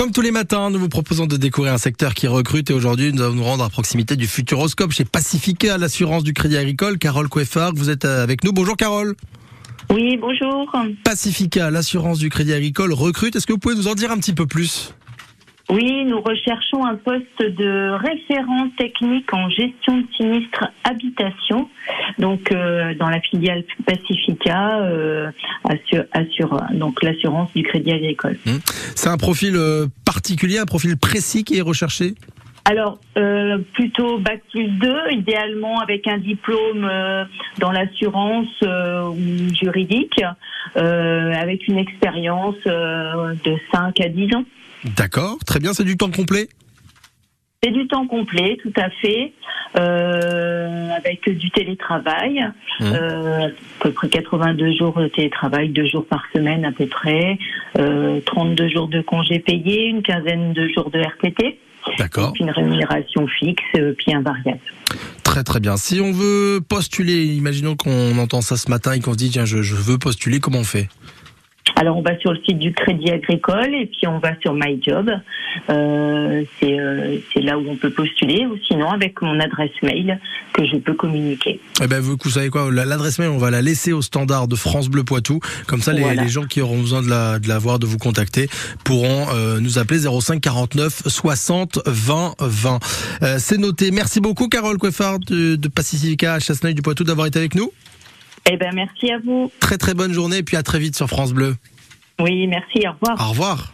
Comme tous les matins, nous vous proposons de découvrir un secteur qui recrute et aujourd'hui nous allons nous rendre à proximité du Futuroscope chez Pacifica, l'assurance du Crédit Agricole. Carole Coeffard, vous êtes avec nous. Bonjour Carole. Oui, bonjour. Pacifica, l'assurance du Crédit Agricole recrute. Est-ce que vous pouvez nous en dire un petit peu plus? Oui, nous recherchons un poste de référent technique en gestion de sinistre habitation, donc euh, dans la filiale Pacifica, euh, assure, donc l'assurance du Crédit Agricole. Hum. C'est un profil euh, particulier, un profil précis qui est recherché? Alors, plutôt Bac plus 2, idéalement avec un diplôme dans l'assurance ou juridique, avec une expérience de 5 à 10 ans. D'accord, très bien, c'est du temps complet? C'est du temps complet, tout à fait, euh, avec du télétravail, mmh. euh, à peu près 82 jours de télétravail, deux jours par semaine à peu près, euh, 32 jours de congés payés, une quinzaine de jours de RTT. D'accord. Une rémunération fixe, euh, puis un variable. Très très bien. Si on veut postuler, imaginons qu'on entend ça ce matin et qu'on se dit tiens je, je veux postuler, comment on fait? Alors on va sur le site du Crédit Agricole et puis on va sur My Job. Euh, euh, c'est là où on peut postuler ou sinon avec mon adresse mail que je peux communiquer. Eh ben vous, vous savez quoi, l'adresse mail on va la laisser au standard de France Bleu Poitou. Comme ça les, gens qui auront besoin de la, de la voir, de vous contacter pourront euh, nous appeler 05 49 60 20 20. c'est noté. Merci beaucoup Carole Coiffard de, de Pacifica à Chasseneuil du Poitou d'avoir été avec nous. Eh ben, merci à vous. Très très bonne journée et puis à très vite sur France Bleu. Oui, merci, au revoir. Au revoir.